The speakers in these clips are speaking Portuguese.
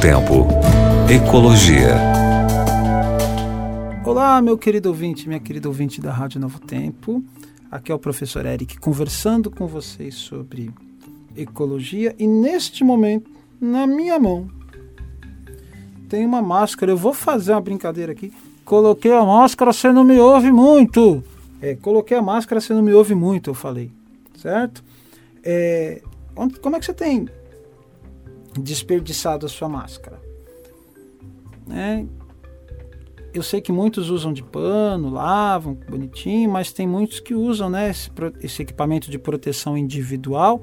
Tempo. Ecologia. Olá, meu querido ouvinte, minha querida ouvinte da Rádio Novo Tempo. Aqui é o professor Eric conversando com vocês sobre ecologia e neste momento, na minha mão, tem uma máscara. Eu vou fazer uma brincadeira aqui. Coloquei a máscara, você não me ouve muito. É, coloquei a máscara, você não me ouve muito, eu falei. Certo? É, como é que você tem desperdiçado a sua máscara? É, eu sei que muitos usam de pano, lavam bonitinho, mas tem muitos que usam né, esse, esse equipamento de proteção individual,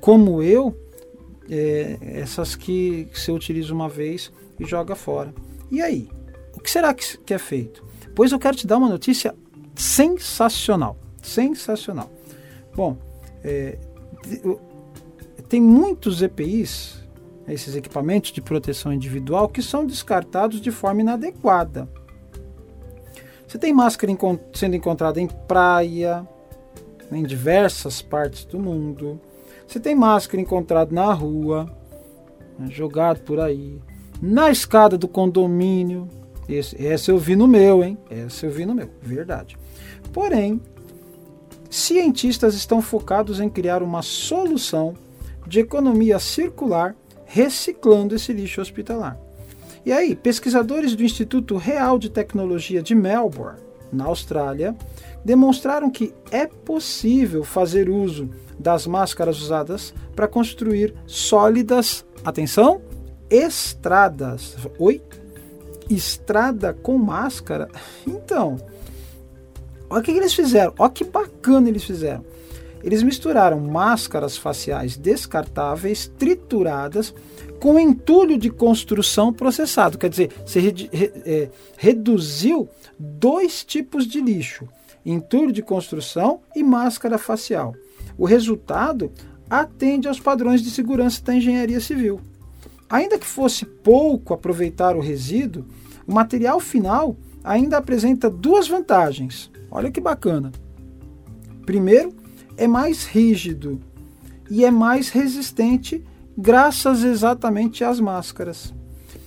como eu, é, essas que você utiliza uma vez e joga fora. E aí? O que será que, que é feito? Pois eu quero te dar uma notícia sensacional. Sensacional. Bom, é, tem muitos EPIs esses equipamentos de proteção individual que são descartados de forma inadequada. Você tem máscara sendo encontrada em praia, em diversas partes do mundo. Você tem máscara encontrada na rua, né, jogado por aí, na escada do condomínio. Esse, essa eu vi no meu, hein? Essa eu vi no meu, verdade. Porém, cientistas estão focados em criar uma solução de economia circular reciclando esse lixo hospitalar. E aí, pesquisadores do Instituto Real de Tecnologia de Melbourne, na Austrália, demonstraram que é possível fazer uso das máscaras usadas para construir sólidas, atenção, estradas. Oi? Estrada com máscara? Então, olha o que eles fizeram, olha que bacana eles fizeram eles misturaram máscaras faciais descartáveis trituradas com entulho de construção processado. Quer dizer, você re, re, é, reduziu dois tipos de lixo: entulho de construção e máscara facial. O resultado atende aos padrões de segurança da engenharia civil. Ainda que fosse pouco aproveitar o resíduo, o material final ainda apresenta duas vantagens. Olha que bacana. Primeiro, é mais rígido e é mais resistente graças exatamente às máscaras.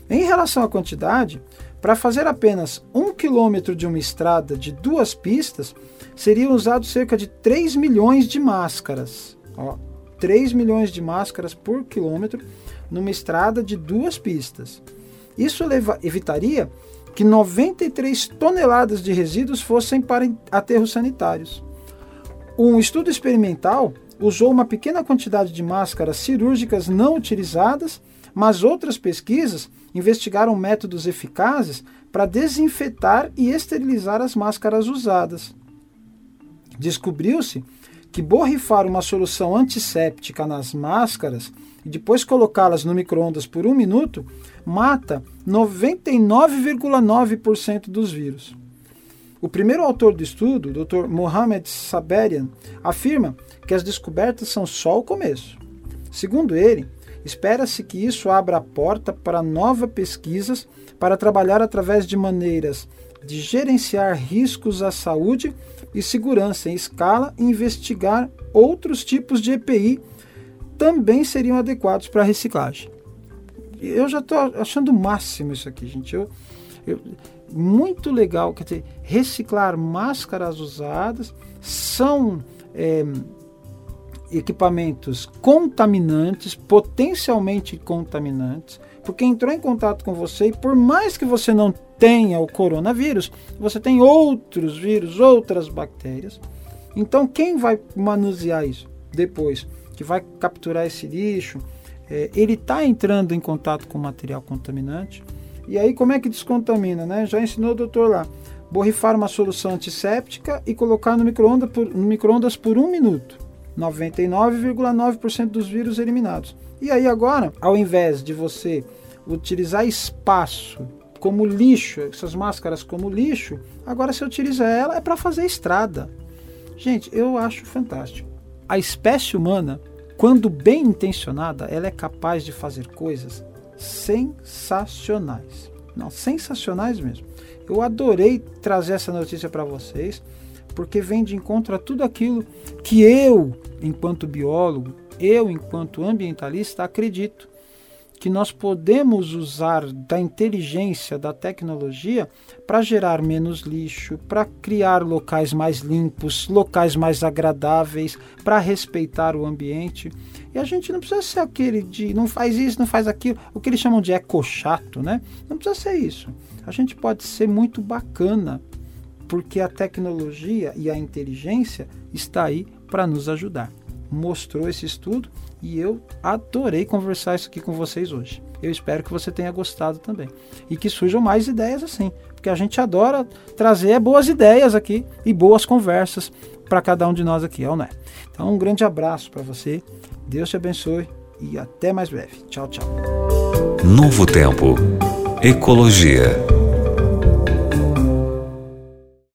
Em relação à quantidade, para fazer apenas um quilômetro de uma estrada de duas pistas, seriam usados cerca de 3 milhões de máscaras. Ó, 3 milhões de máscaras por quilômetro numa estrada de duas pistas. Isso leva, evitaria que 93 toneladas de resíduos fossem para aterros sanitários. Um estudo experimental usou uma pequena quantidade de máscaras cirúrgicas não utilizadas, mas outras pesquisas investigaram métodos eficazes para desinfetar e esterilizar as máscaras usadas. Descobriu-se que borrifar uma solução antisséptica nas máscaras e depois colocá-las no micro-ondas por um minuto mata 99,9% dos vírus. O primeiro autor do estudo, o Dr. Mohamed Saberian, afirma que as descobertas são só o começo. Segundo ele, espera-se que isso abra a porta para novas pesquisas para trabalhar através de maneiras de gerenciar riscos à saúde e segurança em escala e investigar outros tipos de EPI também seriam adequados para reciclagem. Eu já estou achando o máximo isso aqui, gente. Eu, muito legal, quer dizer, reciclar máscaras usadas são é, equipamentos contaminantes, potencialmente contaminantes, porque entrou em contato com você e por mais que você não tenha o coronavírus, você tem outros vírus, outras bactérias. Então, quem vai manusear isso depois? Que vai capturar esse lixo? É, ele está entrando em contato com material contaminante e aí como é que descontamina, né? Já ensinou o doutor lá. Borrifar uma solução antisséptica e colocar no micro-ondas por, micro por um minuto. 99,9% dos vírus eliminados. E aí agora, ao invés de você utilizar espaço como lixo, essas máscaras como lixo, agora você utiliza ela é para fazer estrada. Gente, eu acho fantástico. A espécie humana, quando bem intencionada, ela é capaz de fazer coisas sensacionais. Não, sensacionais mesmo. Eu adorei trazer essa notícia para vocês, porque vem de encontro a tudo aquilo que eu, enquanto biólogo, eu, enquanto ambientalista, acredito que nós podemos usar da inteligência, da tecnologia, para gerar menos lixo, para criar locais mais limpos, locais mais agradáveis, para respeitar o ambiente. E a gente não precisa ser aquele de não faz isso, não faz aquilo, o que eles chamam de eco-chato, né? Não precisa ser isso. A gente pode ser muito bacana, porque a tecnologia e a inteligência está aí para nos ajudar. Mostrou esse estudo e eu adorei conversar isso aqui com vocês hoje. Eu espero que você tenha gostado também. E que surjam mais ideias assim. Porque a gente adora trazer boas ideias aqui e boas conversas para cada um de nós aqui, não é? Então, um grande abraço para você. Deus te abençoe e até mais breve. Tchau, tchau. Novo Tempo. Ecologia.